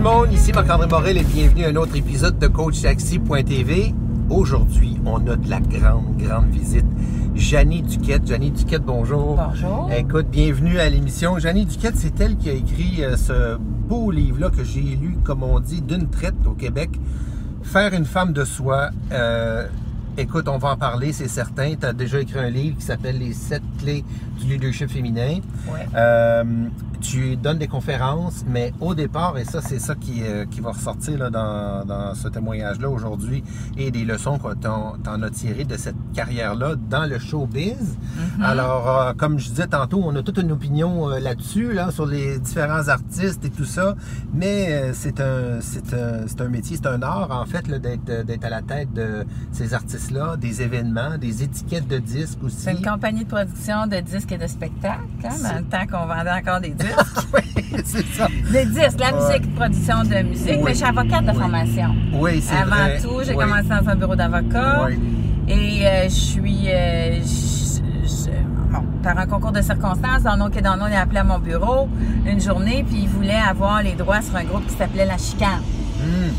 tout le monde, ici Marc-André Morel et bienvenue à un autre épisode de CoachTaxi.tv. Aujourd'hui, on a de la grande, grande visite. Janie Duquette. Janie Duquette, bonjour. Bonjour. Écoute, bienvenue à l'émission. Janie Duquette, c'est elle qui a écrit euh, ce beau livre-là que j'ai lu, comme on dit, d'une traite au Québec. Faire une femme de soi. Euh, écoute, on va en parler, c'est certain. Tu as déjà écrit un livre qui s'appelle Les sept clés du leadership féminin. Ouais. Euh, tu donnes des conférences, mais au départ, et ça, c'est ça qui, euh, qui va ressortir là, dans, dans ce témoignage-là aujourd'hui, et des leçons que tu en as tirées de cette carrière-là dans le showbiz. Mm-hmm. Alors, euh, comme je disais tantôt, on a toute une opinion euh, là-dessus, là, sur les différents artistes et tout ça, mais euh, c'est un, c'est un, c'est un métier, c'est un art, en fait, là, d'être, d'être à la tête de ces artistes-là, des événements, des étiquettes de disques aussi. C'est une compagnie de production de disques et de spectacles, hein, dans le temps qu'on vendait encore des disques. oui, c'est ça. Des disques, la Ouais. musique, production de musique. Oui. Mais je suis avocate de Oui. formation. Oui, c'est Avant vrai. tout, j'ai Oui. commencé dans un bureau d'avocat. Oui. Et euh, je suis. euh, je- je- bon, par un concours de circonstances, dans nom et dans nom, il a appelé à mon bureau une journée, puis il voulait avoir les droits sur un groupe qui s'appelait La Chicane. Hum.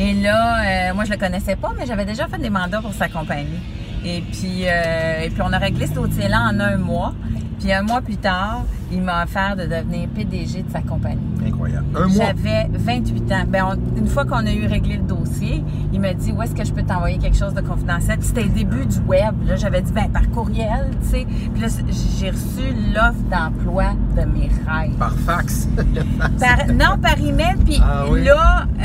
Et là, euh, moi, je le connaissais pas, mais j'avais déjà fait des mandats pour sa compagnie. Et puis, euh, et puis on a réglé ce dossier-là en un mois. Puis un mois plus tard, il m'a offert de devenir PDG de sa compagnie. Incroyable. Un mois. J'avais 28 ans. On- une fois qu'on a eu réglé le dossier, il m'a dit où est-ce que je peux t'envoyer quelque chose de confidentiel? Puis C'était le début du web. Là, j'avais dit ben par courriel, tu sais. Puis là, j'ai reçu l'offre d'emploi de mes rêves. Par fax. Par- non, par email. Puis Ah oui? là, euh,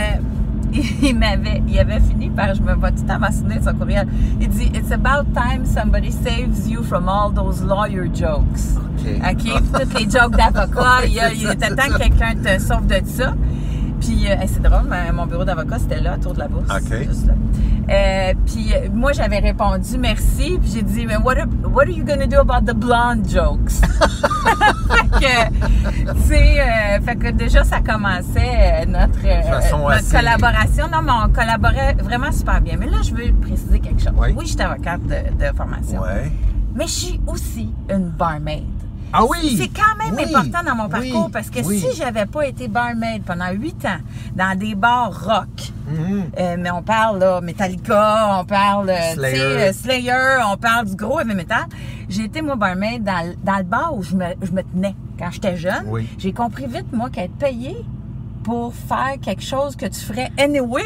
il m'avait, il avait fini par, je me vois tout le temps m'assumer de son courriel? Il dit, It's about time somebody saves you from all those lawyer jokes. OK. OK? Puis toutes les jokes d'avocat, il, il était temps que quelqu'un te sauve de ça. Puis, euh, c'est drôle, mon bureau d'avocat, c'était là, autour de la bourse. OK. Juste là. Euh, puis, euh, moi, j'avais répondu merci. Puis, j'ai dit, mais what, are- what are you gonna do about the blonde jokes? fait que, tu sais, euh, fait que déjà, ça commençait notre, façon notre assez- collaboration. Non, mais on collaborait vraiment super bien. Mais là, je veux préciser quelque chose. Oui. Oui, je suis avocate de, de formation. Ouais. Mais je suis aussi une barmaid. Ah oui! C'est quand même Oui, important dans mon parcours oui, parce que oui. si j'avais pas été barmaid pendant huit ans dans des bars rock, Mhm. euh, mais on parle là, Metallica, on parle euh, Slayer. euh, Slayer, on parle du gros heavy metal. J'ai été moi barmaid dans, le- dans le bar où je me, je me tenais quand j'étais jeune. J'ai compris vite moi qu'être payé pour faire quelque chose que tu ferais anyway,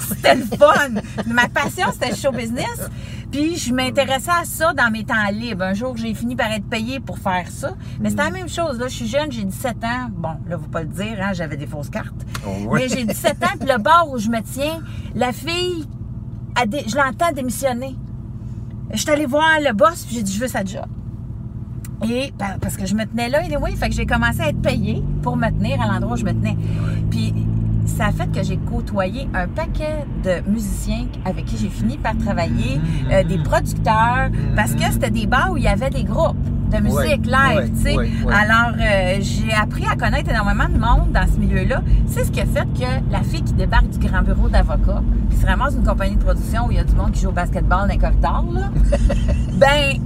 c'était le fun. Ma passion c'était le show business. Puis je m'intéressais à ça dans mes temps libres. Un jour, j'ai fini par être payé pour faire ça. Mais c'était la même chose. Là, je suis jeune, j'ai 17 ans. Bon, là, faut pas le dire, hein, j'avais des fausses cartes. Oh. Mais j'ai 17 ans, puis le bar où je me tiens, la fille, a dé- je l'entends démissionner. Je suis allée voir le boss, puis j'ai dit, je veux sa job. Et pa- parce que je me tenais là, anyway, fait que j'ai commencé à être payée pour me tenir à l'endroit où je me tenais. Puis ça a fait que j'ai côtoyé un paquet de musiciens avec qui j'ai fini par travailler, euh, des producteurs, parce que c'était des bars où il y avait des groupes de musique Ouais, live, ouais, tu sais. ouais. Alors, euh, j'ai appris à connaître énormément de monde dans ce milieu-là. C'est ce qui a fait que la fille qui débarque du grand bureau d'avocat, puis se ramasse une compagnie de production où il y a du monde qui joue au basketball dans les corridors, là, ben,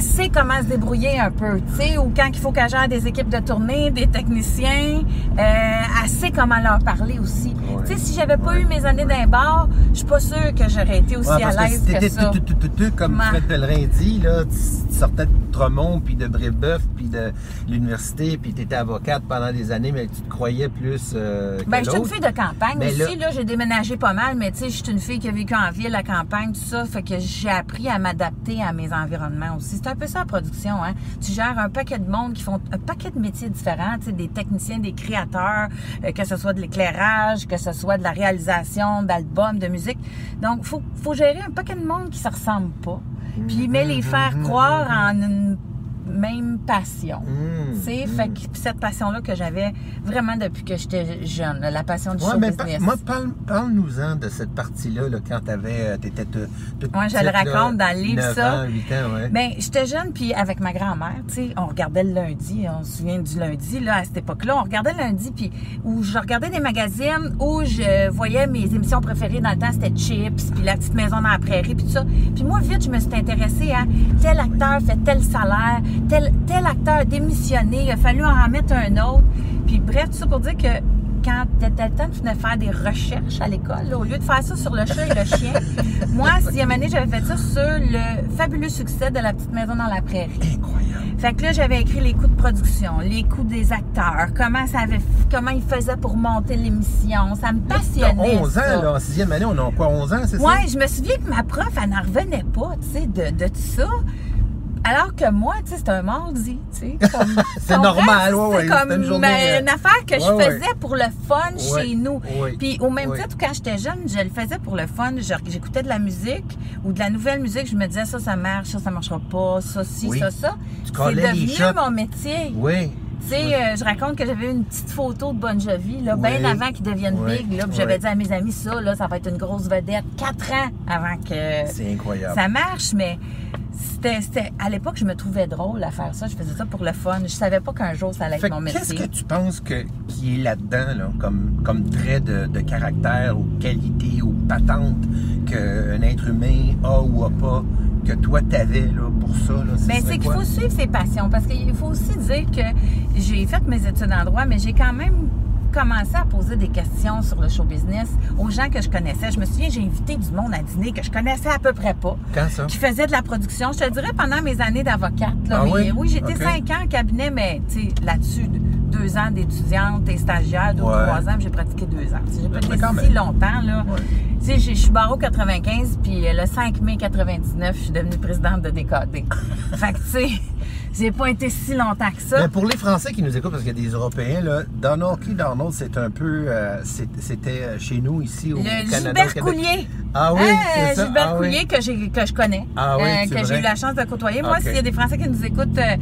sait comment se débrouiller un peu, tu sais, ou quand il faut qu'elle gère des équipes de tournée, des techniciens, euh, sait comment leur parler aussi. Ouais. Tu sais, si j'avais pas eu mes années d'un bar, je suis pas sûre que j'aurais été aussi Ouais, à que l'aise que, t'étais ça. tout, tout, tout, tout, comme Fred Pellerin dit, là, tu sortais de Tremont, puis de Brébeuf, puis de l'université, puis tu étais avocate pendant des années, mais tu te croyais plus euh, que Ben, je suis une fille de campagne Mais aussi. là- Là, j'ai déménagé pas mal, mais tu sais, je suis une fille qui a vécu en ville, à campagne, tout ça. Fait que j'ai appris à m'adapter à mes environnements aussi. C'est un peu ça la production, hein. Tu gères un paquet de monde qui font un paquet de métiers différents, des techniciens, des créateurs, euh, que ce soit de l'éclairage, que ce soit de la réalisation d'albums, de musique. Donc, faut, faut gérer un paquet de monde qui se ressemble pas. Puis, mais les faire Mhm, croire en une même passion. Mmh, Tu mmh. fait que cette passion-là que j'avais vraiment depuis que j'étais jeune, la passion du Ouais, show mais business. moi, parle, parle-nous-en de cette partie-là, là, quand t'avais, t'étais toute toute Ouais, je le petite, là, raconte dans le livre, 9 ça. ans, 8 ans, ouais. Ben, j'étais jeune, puis avec ma grand-mère, tu sais, on regardait le lundi, on se souvient du lundi, là, à cette époque-là, on regardait le lundi, puis où je regardais des magazines où je voyais mes émissions préférées dans le temps, c'était Chips, puis La Petite Maison dans la Prairie, puis tout ça. Puis moi, vite, je me suis intéressée à tel acteur fait tel salaire, tel, tel acteur a démissionné, il a fallu en remettre un autre. Puis bref, tout ça pour dire que quand t'étais le temps, tu venais faire des recherches à l'école. Au lieu de faire ça sur le chat et le chien, moi, sixième année, j'avais fait ça sur le fabuleux succès de la petite maison dans la prairie. Incroyable. Fait que là, j'avais écrit les coûts de production, les coûts des acteurs, comment ça avait, comment ils faisaient pour monter l'émission. Ça me T'as passionnait. 11 ans, ça. là. En sixième année, on a quoi, 11 ans, c'est ça? Ouais, je me souviens que ma prof, elle n'en revenait pas, tu sais, de, de tout ça. Alors que moi, tu sais, c'était un mardi, tu sais. C'est normal, ouais, ouais, C'est comme une journée, euh, une affaire que je ouais. faisais pour le fun Ouais, chez nous. Puis au même titre, quand j'étais jeune, je le faisais pour le fun. J'écoutais de la musique ou de la nouvelle musique, je me disais ça, ça marche, ça, ça marchera pas, ça, ci, Oui. ça, ça. C'est devenu mon métier. Oui. Tu sais, euh, je raconte que j'avais une petite photo de Bon Jovi, là, Oui. bien avant qu'il devienne Oui. big. Là, puis j'avais dit à mes amis, ça, là, ça va être une grosse vedette. Quatre ans avant que C'est incroyable. ça marche, mais c'était, à l'époque, je me trouvais drôle à faire ça. Je faisais ça pour le fun. Je savais pas qu'un jour, ça allait Fait être mon que qu'est-ce métier. que tu penses que, qui est là-dedans, là, comme, comme trait de, de caractère ou qualité ou patente qu'un être humain a ou a pas, que toi t'avais là, pour ça? Là, Ben, c'est qu'il faut suivre ses passions parce qu'il faut aussi dire que j'ai fait mes études en droit, mais j'ai quand même commencé à poser des questions sur le show business aux gens que je connaissais. Je me souviens, j'ai invité du monde à dîner que je connaissais à peu près pas. Quand ça? qui faisait de la production. Je te dirais pendant mes années d'avocate. Ah mais oui? j'étais cinq ans en cabinet, mais tu sais, là-dessus, deux ans d'étudiante et stagiaire, deux ou trois ans, j'ai pratiqué deux ans. J'ai pas été si longtemps. là. Ouais. Tu sais, je suis barreau 95, puis euh, le 5 mai 99, je suis devenue présidente de DKD. fait que, tu sais, j'ai pas été si longtemps que ça. Mais pour les Français qui nous écoutent, parce qu'il y a des Européens, là, Donald Key Donald, c'est un peu. euh, C'était euh, chez nous ici au Le Canada. Gilbert. Coulier. Ah oui, Hein, c'est ça. Gilbert ah oui. Coulier que, j'ai- que je connais, Ah oui, euh, que j'ai eu la chance de côtoyer. Moi, s'il y a des Français qui nous écoutent, euh,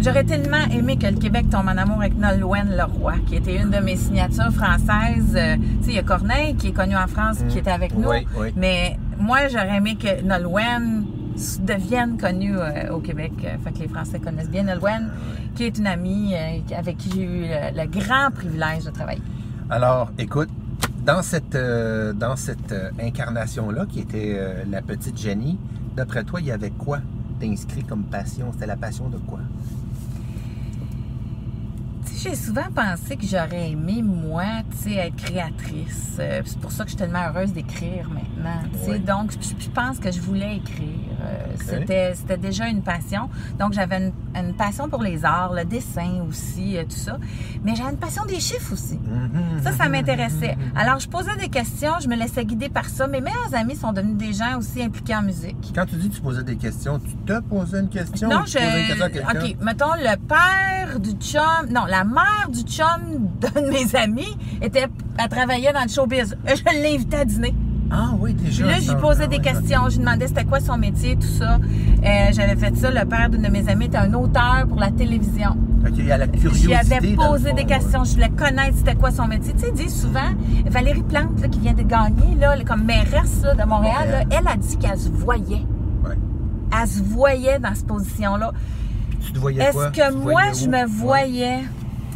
j'aurais tellement aimé que le Québec tombe en amour avec Nolwenn Leroy, qui était une de mes signatures françaises. Euh, tu sais, il y a Corneille qui est connu en France, qui était avec nous. Mm. Oui, oui. Mais moi, j'aurais aimé que Nolwenn devienne connue euh, au Québec. Euh, Fait que les Français connaissent bien Nolwenn, qui est une amie euh, avec qui j'ai eu le, grand privilège de travailler. Alors, écoute, dans cette, dans cette incarnation-là, qui était la petite Jenny, d'après toi, il y avait quoi d'inscrit comme passion? C'était la passion de quoi? J'ai souvent pensé que j'aurais aimé, moi, tu sais, être créatrice. Euh, c'est pour ça que je suis tellement heureuse d'écrire maintenant. tu sais. Oui. Donc, je, je pense que je voulais écrire. Euh, Ok. C'était c'était déjà une passion. Donc, j'avais une, une passion pour les arts, le dessin aussi, euh, tout ça. Mais j'avais une passion des chiffres aussi. Mhm, Ça, ça m'intéressait. Alors, je posais des questions, je me laissais guider par ça. Mes meilleurs amis sont devenus des gens aussi impliqués en musique. Quand tu dis que tu posais des questions, tu te posais une question? Non, ou tu posais une question à quelqu'un? je. OK, mettons, le père du chum. Non, la mère du chum d'un de mes amis était. Elle travaillait dans le showbiz. Je l'invitais à dîner. Ah oui, déjà. Puis là, j'y posais Ah des questions. Je lui demandais c'était quoi son métier, tout ça. Euh, J'avais fait ça. Le père d'une de mes amies était un auteur pour la télévision. OK, il y a la curiosité. J'y avais posé fond, des ouais. questions. Je voulais connaître c'était quoi son métier. Tu sais, disent souvent, Valérie Plante, là, qui vient de gagner, là, comme mairesse là, de Montréal, Montréal. là, elle a dit qu'elle se voyait. Ouais. Elle se voyait dans cette position-là. Tu te voyais Est-ce que Tu moi, je me Ouais. voyais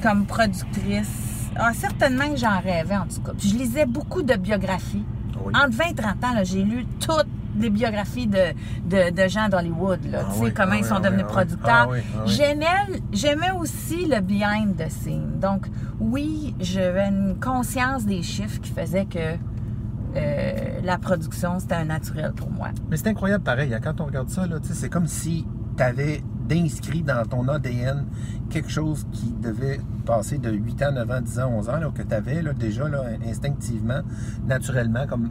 comme productrice? Ah, certainement que j'en rêvais, en tout cas. Puis je lisais beaucoup de biographies. Oui. Entre 20 et 30 ans, j'ai lu toutes les biographies de, de, de gens d'Hollywood. là. Ah tu sais, oui, comment ah ils sont devenus ah producteurs. J'aimais, aussi le behind the scene. Donc, oui, j'avais une conscience des chiffres qui faisait que euh, la production, c'était un naturel pour moi. Mais c'est incroyable pareil. hein, Quand on regarde ça, c'est comme si tu avais d'inscrit dans ton ADN quelque chose qui devait passer de 8 ans, 9 ans, 10 ans, 11 ans, là, que tu avais là, déjà instinctivement, naturellement, comme,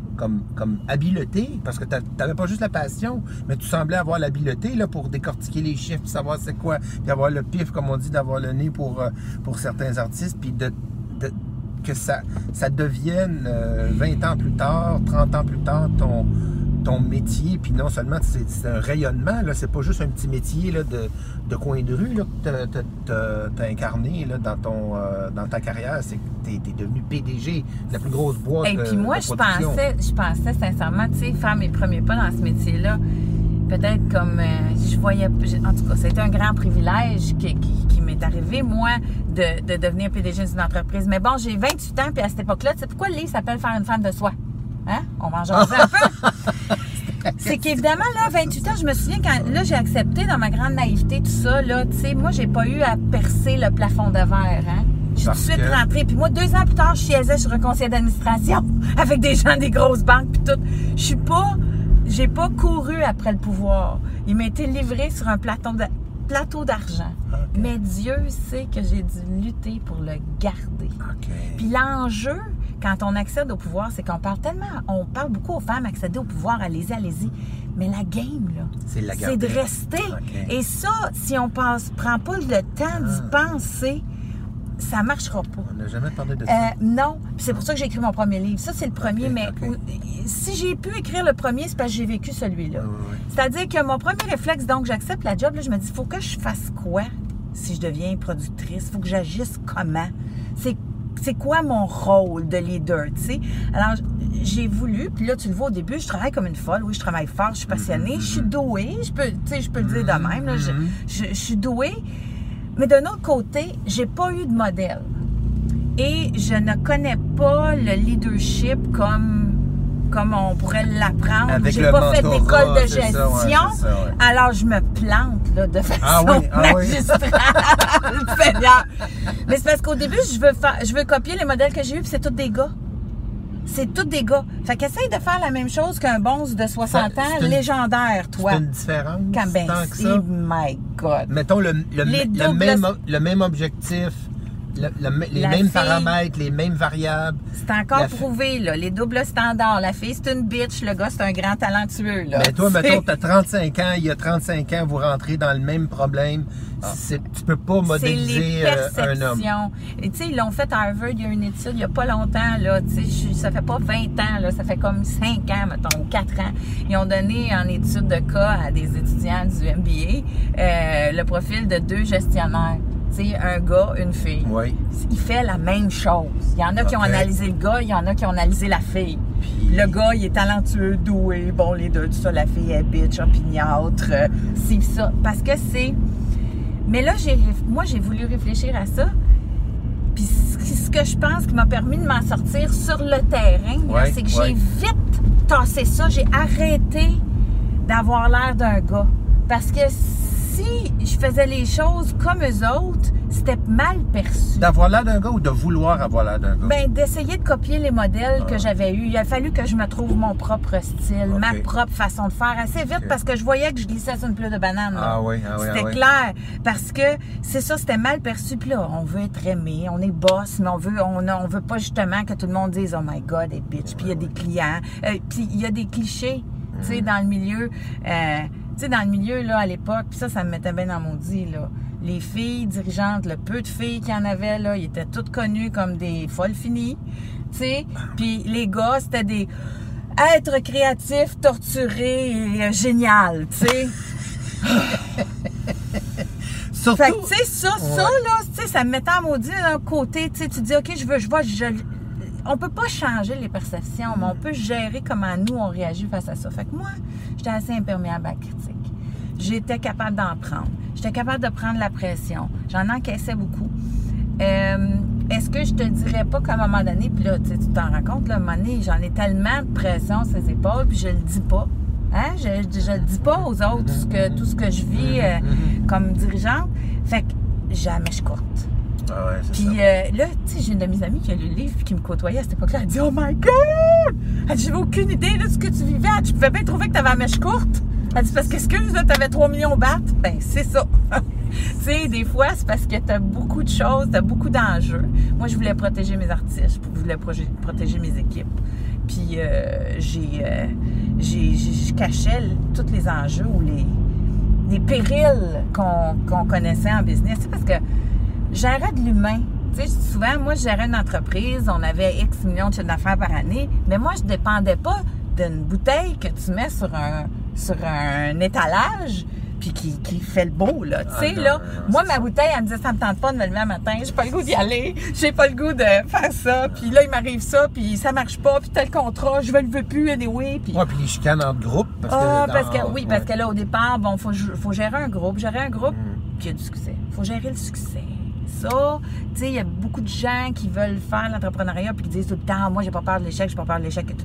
comme, habileté, parce que tu n'avais pas juste la passion, mais tu semblais avoir l'habileté pour décortiquer les chiffres, puis savoir c'est quoi, puis avoir le pif, comme on dit, d'avoir le nez pour, euh, certains artistes, puis de, que ça, ça devienne euh, 20 ans plus tard, 30 ans plus tard, ton, ton métier, puis non seulement c'est un rayonnement, là, c'est pas juste un petit métier là, de, de coin de rue là, que tu as, incarné là, dans, ton, euh, dans ta carrière, c'est que tu es, devenu PDG de la plus grosse boîte Et puis moi, de je pensais, je pensais sincèrement, tu sais, faire mes premiers pas dans ce métier-là, peut-être comme euh, je voyais, en tout cas, c'était un grand privilège qui, qui- qui m'est arrivé, moi, de, de devenir PDG d'une entreprise. Mais bon, j'ai 28 ans, puis à cette époque-là, tu sais pourquoi le livre s'appelle Faire une femme de soi? Hein? On va en jaser un peu. C'est qu'évidemment, là, 28 ans, je me souviens quand, là, j'ai accepté dans ma grande naïveté tout ça, là, tu sais, moi, j'ai pas eu à percer le plafond de verre, hein. Je suis tout de suite que- rentrée. Puis moi, deux ans plus tard, je siégeais sur un conseil d'administration avec des gens des grosses banques puis tout. Je suis pas, j'ai pas couru après le pouvoir. Il m'a été livré sur un plateau de- plateau d'argent. Mais Dieu sait que j'ai dû lutter pour le garder. OK. Puis l'enjeu, quand on accède au pouvoir, c'est qu'on parle tellement, on parle beaucoup aux femmes accéder au pouvoir, allez-y, allez-y. Mais la game, là, C'est de rester. Et ça, si on passe, prend pas le temps d'y Ah. penser, ça marchera pas. On n'a jamais parlé de Euh, ça. non, c'est pour ça que j'ai écrit mon premier livre. Ça, c'est le premier, mais si j'ai pu écrire le premier, c'est parce que j'ai vécu celui-là. Oui, oui, oui. C'est-à-dire que mon premier réflexe, donc j'accepte la job, là, je me dis, faut que je fasse quoi si je deviens productrice? faut que j'agisse comment? C'est quoi mon rôle de leader, tu sais? Alors, j'ai voulu, puis là, tu le vois au début, je travaille comme une folle. Oui, je travaille fort, je suis passionnée, je suis douée, je peux, tu sais, je peux le dire de même, là, je, Mhm. je- je suis douée. Mais d'un autre côté, j'ai pas eu de modèle. Et je ne connais pas le leadership comme comme on pourrait l'apprendre. J'ai pas fait d'école de ça, gestion. ouais, c'est ça, ouais. Alors je me plante là, de façon Ah oui, ah magistrale. Mais c'est parce qu'au début, je veux faire, je veux copier les modèles que j'ai eus, puis c'est tous des gars. C'est tous des gars. Fait qu'essaye de faire la même chose qu'un bonze de 60 Ça, ans, une- légendaire, toi. C'est une différence Quand ben, tant que ça. my God. Mettons le, le, le même, le même objectif, le- le- les La mêmes fille- paramètres, les mêmes variables. C'est encore prouvé, là. Les doubles standards. La fille, c'est une bitch. Le gars, c'est un grand talentueux, là. Mais toi, mettons, tu as 35 ans, il y a 35 ans, vous rentrez dans le même problème. C'est- Tu peux pas C'est modéliser les euh, un homme. Et tu sais, ils l'ont fait à Harvard, il y a une étude, il y a pas longtemps, là. Je- ça fait pas 20 ans, là. Ça fait comme 5 ans, mettons, ou 4 ans. Ils ont donné en étude de cas à des étudiants du MBA euh, le profil de deux gestionnaires. Sais, un gars, une fille. Oui. il fait la même chose. Il y en a qui ont analysé le gars, il y en a qui ont analysé la fille. Puis- Le gars, il est talentueux, doué, bon, les deux, tout ça. La fille est bitch, opiniâtre, euh, c'est ça. Parce que c'est... Mais là, j'ai, moi, j'ai voulu réfléchir à ça. Puis ce que je pense qui m'a permis de m'en sortir sur le terrain, c'est que j'ai vite tassé ça. J'ai arrêté d'avoir l'air d'un gars. Parce que si je faisais les choses comme eux autres, c'était mal perçu. D'avoir l'air d'un gars ou de vouloir avoir l'air d'un gars? Ben, d'essayer de copier les modèles Ah. que j'avais eus. Il a fallu que je me trouve mon propre style, ma propre façon de faire assez vite parce que je voyais que je glissais sur une pleure de banane. Ah oui, ah oui, ah C'était oui. clair. Parce que c'est ça, c'était mal perçu. Puis là, on veut être aimé, on est boss, mais on veut, on, on veut pas justement que tout le monde dise Oh my God, et bitch. Puis il y a des clients. Euh, puis il y a des clichés, tu sais, dans le milieu. Euh, tu sais, dans le milieu, là, à l'époque, puis ça, ça me mettait bien dans mon dit, là. Les filles dirigeantes, le peu de filles qu'il y en avait, là, ils étaient toutes connues comme des folles finies, tu sais. Puis les gars, c'était des êtres créatifs, torturés et euh, génial, tu sais. Surtout, Fait que, tu sais, ça, ça, là, tu sais, ça me mettait en maudit d'un côté. Tu sais, tu dis, OK, je veux, je vois, je. On peut pas changer les perceptions, mais on peut gérer comment nous, on réagit face à ça. Fait que moi, j'étais assez imperméable à la critique. J'étais capable d'en prendre. J'étais capable de prendre la pression. J'en encaissais beaucoup. Euh, Est-ce que je te dirais pas qu'à un moment donné, puis là, tu t'en rends compte, là, à un moment donné, j'en ai tellement de pression sur les épaules, puis je le dis pas. Hein? Je, je le dis pas aux autres, tout ce que, tout ce que je vis euh, comme dirigeante. Fait que jamais je courte. Ah ouais, Puis euh, là, tu sais, j'ai une de mes amies qui a lu le livre qui me côtoyait à cette époque-là. Elle dit Oh my God! Elle dit J'avais aucune idée de ce que tu vivais. Elle dit, Je pouvais bien trouver que t'avais la mèche courte. Elle dit Parce que, excuse, là, t'avais 3 millions de battes. Ben, c'est ça. tu sais, des fois, c'est parce que t'as beaucoup de choses, t'as beaucoup d'enjeux. Moi, je voulais protéger mes artistes, je voulais protéger mes équipes. Puis euh, j'ai, euh, j'ai, je cachais tous les enjeux ou les, les périls qu'on qu'on connaissait en business. C'est parce que gérer de l'humain. Tu sais, souvent, moi, je gérais une entreprise, on avait X millions de chiffre d'affaires par année, mais moi, je dépendais pas d'une bouteille que tu mets sur un, sur un étalage puis qui, qui fait le beau, là. Tu Ah sais, là, non, moi, ma bouteille, elle me disait, ça me tente pas de me lever un matin, j'ai pas le goût d'y aller, j'ai pas le goût de faire ça, puis là, il m'arrive ça, puis ça marche pas, puis tel contrat, je le veux plus, anyway, puis... Ouais, puis les chicanes entre groupes. Parce Ah, que parce que oui, parce que là, au départ, bon, faut, faut gérer un groupe. Gérer un groupe, Mm. puis il y a du succès. faut gérer le succès. Ça, tu sais, il y a beaucoup de gens qui veulent faire l'entrepreneuriat puis qui disent tout le temps, moi, j'ai pas peur de l'échec, j'ai pas peur de l'échec.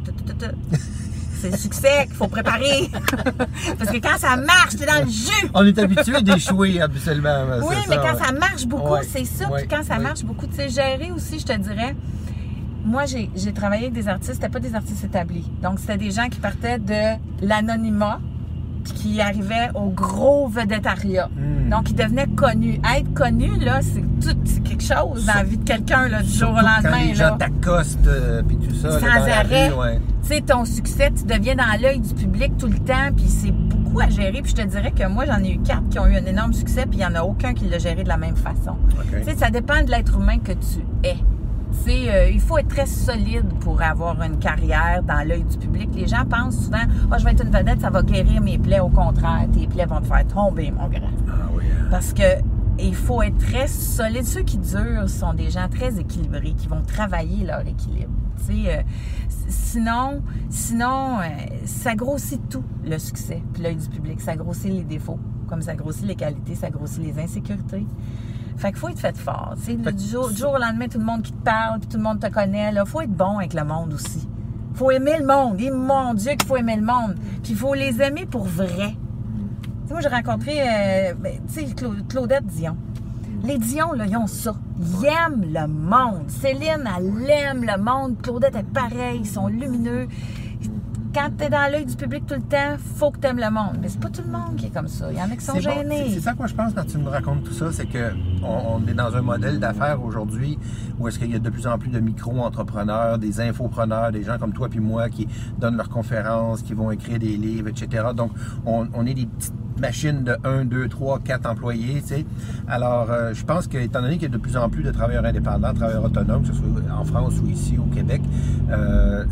C'est le succès qu'il faut préparer. Parce que quand ça marche, t'es dans le jus. On est habitué d'échouer habituellement. Oui, c'est mais ça, quand ouais. ça marche beaucoup, Ouais, c'est ça. ouais, Puis quand ça marche beaucoup, tu sais, gérer aussi, je te dirais. Moi, j'ai travaillé avec des artistes, c'était pas des artistes établis. Donc, c'était des gens qui partaient de l'anonymat, qui arrivaient au gros vedettariat. Hmm. Donc, ils devenaient connus. Être connu, là, c'est tout, c'est quelque chose dans la vie de quelqu'un, là, du jour au Surtout quand lendemain, les là. gens t'accostent euh, puis tout ça. là, Sans dans arrêt. ouais. Tu sais, ton succès, tu deviens dans l'œil du public tout le temps, puis c'est beaucoup à gérer. Puis je te dirais que moi, j'en ai eu quatre qui ont eu un énorme succès, puis il n'y en a aucun qui l'a géré de la même façon. OK. Tu sais, ça dépend de l'être humain que tu es. Euh, il faut être très solide pour avoir une carrière dans l'œil du public. Les gens pensent souvent, oh, je vais être une vedette, ça va guérir mes plaies. Au contraire, tes plaies vont te faire tomber, mon grand. Ah oui. hein. Parce que il faut être très solide. Ceux qui durent sont des gens très équilibrés, qui vont travailler leur équilibre. Tu sais, euh, sinon, sinon, euh, ça grossit tout, le succès, puis l'œil du public. Ça grossit les défauts, comme ça grossit les qualités, ça grossit les insécurités. Fait qu'il faut être fait fort. Fait du, que jour, ça- du jour au lendemain, tout le monde qui te parle, puis tout le monde te connaît. Il faut être bon avec le monde aussi. faut aimer le monde. Et mon Dieu qu'il faut aimer le monde. Puis il faut les aimer pour vrai. Moi, j'ai rencontré, euh, ben, Claudette Dion. Les Dion, là, ils ont ça. Ils aiment le monde. Céline, elle aime le monde. Claudette est pareil. Ils sont lumineux. Quand t'es dans l'œil du public tout le temps, faut que t'aimes le monde. Mais c'est pas tout le monde qui est comme ça. Il y en a qui sont bon. gênés. C'est- ça que moi je pense quand tu me racontes tout ça, c'est que on, on est dans un modèle d'affaires aujourd'hui où est-ce qu'il y a de plus en plus de micro-entrepreneurs, des infopreneurs, des gens comme toi puis moi qui donnent leurs conférences, qui vont écrire des livres, etc. Donc on, on est des petites machines de 1, 2, 3, 4 employés, tu sais. Alors euh, je pense que étant donné qu'il y a de plus en plus de travailleurs indépendants, travailleurs autonomes, que ce soit en France ou ici au Québec, euh,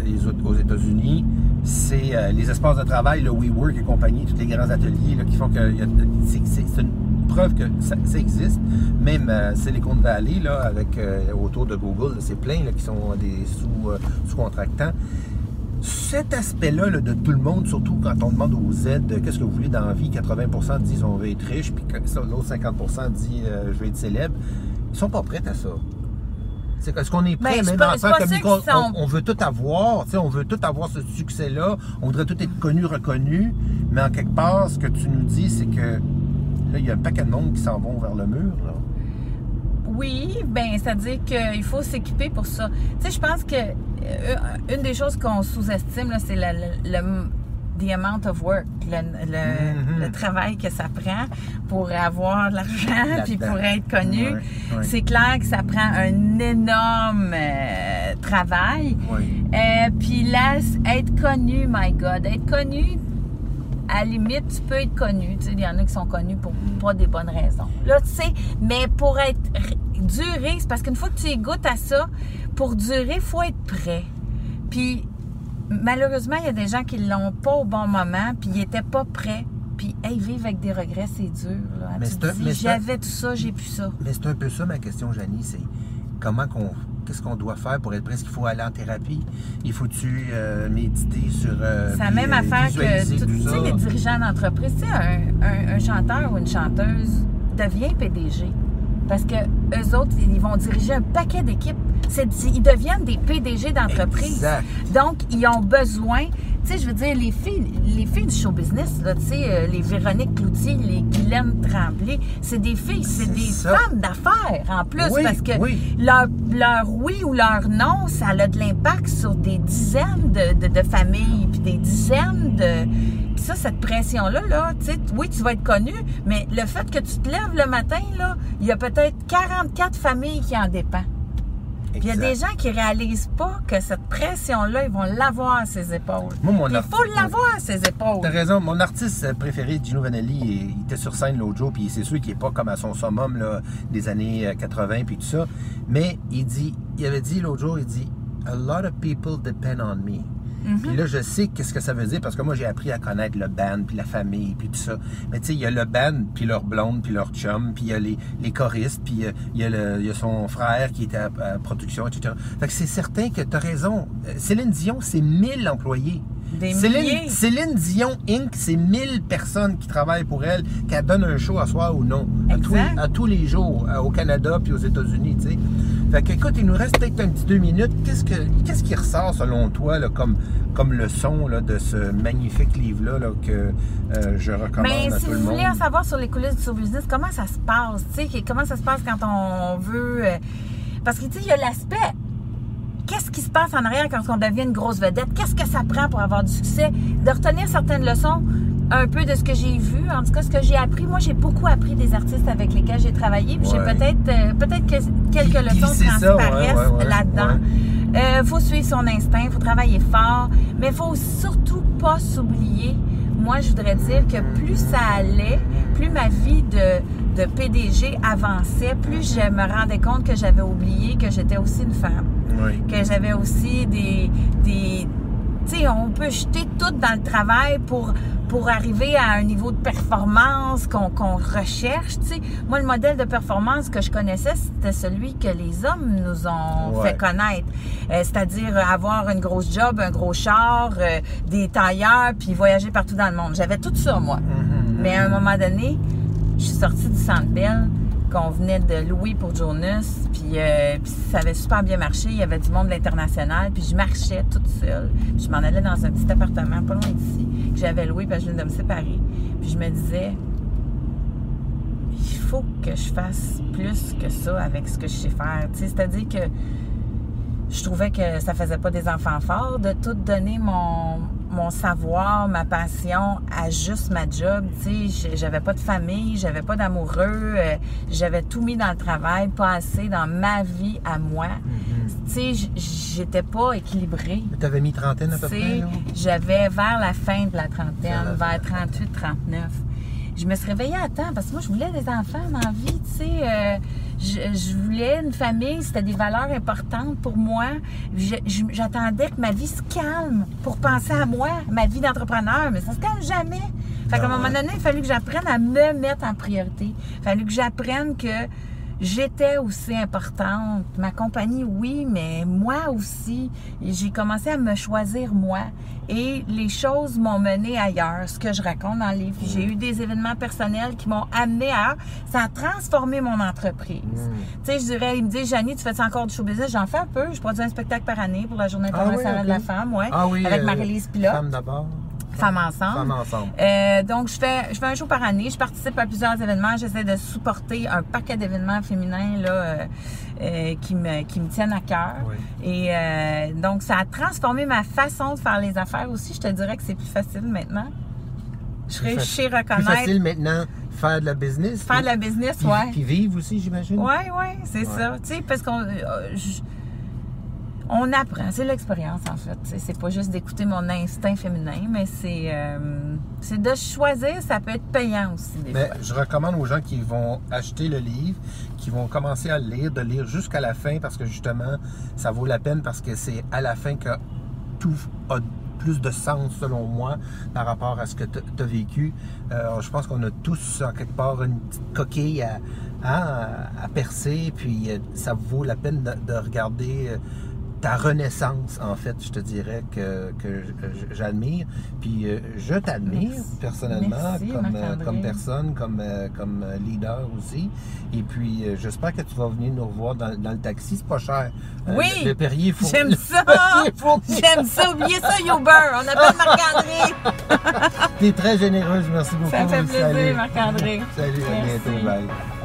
aux États-Unis, c'est euh, les espaces de travail, le WeWork et compagnie, tous les grands ateliers qui font que c'est une preuve que ça, existe. Même euh, Silicon Valley, là, avec euh, autour de Google, c'est plein là, qui sont des sous, sous-contractants. Cet aspect-là là, de tout le monde, surtout quand on demande aux euh, qu'est-ce que vous voulez dans la vie, 80% disent on veut être riche, puis l'autre 50% dit je veux être célèbre, ils sont pas prêts à ça. C'est est-ce qu'on est prêt Ben, c'est même pas- en c'est tant pas que ceux micro- qui sont- on, on veut tout avoir, tu sais, on veut tout avoir ce succès-là, on voudrait tout être connu, reconnu, mais en quelque part, ce que tu nous dis, c'est que là, il y a un paquet de monde qui s'en vont vers le mur. Là. Oui, ben c'est-à-dire qu'il faut s'équiper pour ça. Tu sais, je pense que euh, une des choses qu'on sous-estime, c'est le- the amount of work, le, le- Mhm. le travail que ça prend pour avoir de l'argent puis pour être connu. C'est clair que ça prend un énorme euh, travail. Oui. Euh, puis là, être connu, my God, être connu, à la limite, tu peux être connu. Il y en a qui sont connus pour pas des bonnes raisons. Là, tu sais, mais pour être durer, c'est parce qu'une fois que tu goûtes à ça, pour durer, il faut être prêt. Puis, malheureusement, il y a des gens qui l'ont pas au bon moment, puis ils étaient pas prêts. Puis, hey, vivre avec des regrets, c'est dur. Là. Mais tu dis, j'avais tout ça, j'ai plus ça. Mais c'est un peu ça ma question, Janie, c'est comment qu'on. Qu'est-ce qu'on doit faire pour être prêt? Est-ce qu'il faut aller en thérapie? Il faut-tu euh, méditer sur. euh, C'est la même euh, affaire que tout- tout ça? les dirigeants d'entreprise. Tu sais, un, un- un chanteur ou une chanteuse devient PDG. Parce que eux autres, ils vont diriger un paquet d'équipes. Ils deviennent des PDG d'entreprise. Donc, ils ont besoin. Tu sais, je veux dire, les filles, les filles du show business, là, tu sais, euh, les Véronique Cloutier, les Guylaine Tremblay, c'est des filles, c'est des ça. femmes d'affaires en plus. Oui, parce que oui. leur, leur oui ou leur non, ça a de l'impact sur des dizaines de, de- de familles, puis des dizaines de... Puis ça, cette pression-là, là, tu sais, oui, tu vas être connu, mais le fait que tu te lèves le matin, là, il y a peut-être 44 familles qui en dépendent. Puis il y a des gens qui réalisent pas que cette pression-là, ils vont l'avoir à ses épaules. Moi, mon il faut l'avoir à ses épaules. T'as raison. Mon artiste préféré, Gino Vanelli, il était sur scène l'autre jour, puis c'est sûr qu'il est pas comme à son summum là, des années euh, 80 puis tout ça. Mais il dit, il avait dit l'autre jour, il dit, a lot of people depend on me. Mhm. Puis là, je sais qu'est-ce que ça veut dire parce que moi, j'ai appris à connaître le band, puis la famille, puis tout ça. Mais tu sais, il y a le band, puis leur blonde, puis leur chum, puis il y a les, les choristes, puis euh, il y, a le- il y a son frère qui était à, à production, etc. Fait que c'est certain que tu as raison. Euh, Céline Dion, c'est 1000 employés. Des Céline, Dion Inc., c'est 1000 personnes qui travaillent pour elle, qu'elle donne un show à soir ou non. À tous, à tous les jours, euh, au Canada puis aux États-Unis, tu sais. Fait que, écoute, il nous reste peut-être un petit deux minutes. Qu'est-ce, que, qu'est-ce qui ressort, selon toi, là, comme, comme leçon là, de ce magnifique livre-là là, que euh, je recommande Mais à si tout le vous voulez monde? en savoir sur les coulisses du show business, comment ça se passe, tu sais, comment ça se passe quand on veut... euh, Parce que, tu sais, il y a l'aspect... Qu'est-ce qui se passe en arrière quand on devient une grosse vedette? Qu'est-ce que ça prend pour avoir du succès? De retenir certaines leçons, un peu de ce que j'ai vu, en tout cas, ce que j'ai appris. Moi, j'ai beaucoup appris des artistes avec lesquels j'ai travaillé. puis J'ai peut-être euh, peut-être que quelques leçons transparaissent ouais, ouais, là-dedans. Euh, faut suivre son instinct, faut travailler fort, mais faut surtout pas s'oublier. Moi, je voudrais dire que plus ça allait, plus ma vie de, de PDG avançait, plus je me rendais compte que j'avais oublié que j'étais aussi une femme, Oui. que j'avais aussi des... des tu sais, on peut jeter tout dans le travail pour pour arriver à un niveau de performance qu'on recherche. Moi, le modèle de performance que je connaissais, c'était celui que les hommes nous ont Ouais. fait connaître. Euh, C'est-à-dire avoir une grosse job, un gros char, euh, des tailleurs, puis voyager partout dans le monde. J'avais tout ça, moi. Mhm. Mais à un moment donné, je suis sortie du Centre Bell qu'on venait de louer pour Jonas, puis, euh, puis ça avait super bien marché. Il y avait du monde de l'international, puis je marchais toute seule. Puis je m'en allais dans un petit appartement pas loin d'ici que j'avais loué parce que je venais de me séparer. Puis je me disais, il faut que je fasse plus que ça avec ce que je sais faire. C'est-à-dire que je trouvais que ça faisait pas des enfants forts de tout donner mon, mon savoir, ma passion à juste ma job. Tu sais, j'avais pas de famille, j'avais pas d'amoureux, euh, j'avais tout mis dans le travail, pas assez dans ma vie à moi. Mhm. Tu sais, j'étais pas équilibrée. Tu avais mis trentaine à peu près, j'avais vers la fin de la trentaine, vers 38, 39. Je me suis réveillée à temps parce que moi, je voulais des enfants dans la vie, tu sais. euh, je, je voulais une famille, c'était des valeurs importantes pour moi. J'attendais que ma vie se calme pour penser à moi, ma vie d'entrepreneur, mais ça se calme jamais. Fait qu'à un Ah moment donné, il fallu que j'apprenne à me mettre en priorité. Il fallu que j'apprenne que j'étais aussi importante. Ma compagnie, oui, mais moi aussi. J'ai commencé à me choisir moi. Et les choses m'ont mené ailleurs, ce que je raconte dans le livre. J'ai eu des événements personnels qui m'ont amené à... Ça a transformé mon entreprise. Mm. Tu sais, je dirais, il me dit, Janie, tu fais encore du show business? J'en fais un peu. Je produis un spectacle par année pour la Journée Ah oui, internationale de la femme, ouais. Ah oui, Avec euh, Marie-Lise Pilote. Femme d'abord. Femmes ensemble. Femmes ensemble. Euh, donc, je fais, je fais un show par année. Je participe à plusieurs événements. J'essaie de supporter un paquet d'événements féminins là, euh, euh, qui, me, qui me tiennent à cœur. Oui. Et donc, ça a transformé ma façon de faire les affaires aussi. Je te dirais que c'est plus facile maintenant. Je Plus réussis à Plus reconnaître. facile maintenant faire de la business. Faire de la business, ouais. Puis vivre aussi, j'imagine. Ouais, ouais, c'est Ouais. ça. Tu sais, parce qu'on. je- on apprend, c'est l'expérience en fait. C'est pas juste d'écouter mon instinct féminin, mais c'est euh, c'est de choisir. Ça peut être payant aussi des Mais fois. je recommande aux gens qui vont acheter le livre, qui vont commencer à le lire, de lire jusqu'à la fin parce que justement, ça vaut la peine parce que c'est à la fin que tout a plus de sens selon moi par rapport à ce que tu as vécu. Euh, je pense qu'on a tous en quelque part une petite coquille à, à, à percer, puis euh, ça vaut la peine de, de regarder ta renaissance, en fait, je te dirais que, que j'admire. Puis euh, je t'admire personnellement Merci, comme, euh, comme personne, comme, euh, comme leader aussi. Et puis j'espère que tu vas venir nous revoir dans, dans le taxi, c'est pas cher. Euh, Oui, le, le Perrier faut. J'aime ça! J'aime ça! Oubliez ça, Uber! On appelle Marc-André! T'es très généreuse, merci beaucoup. Ça fait plaisir, Marc-André. Salut, à Merci. bientôt, bye.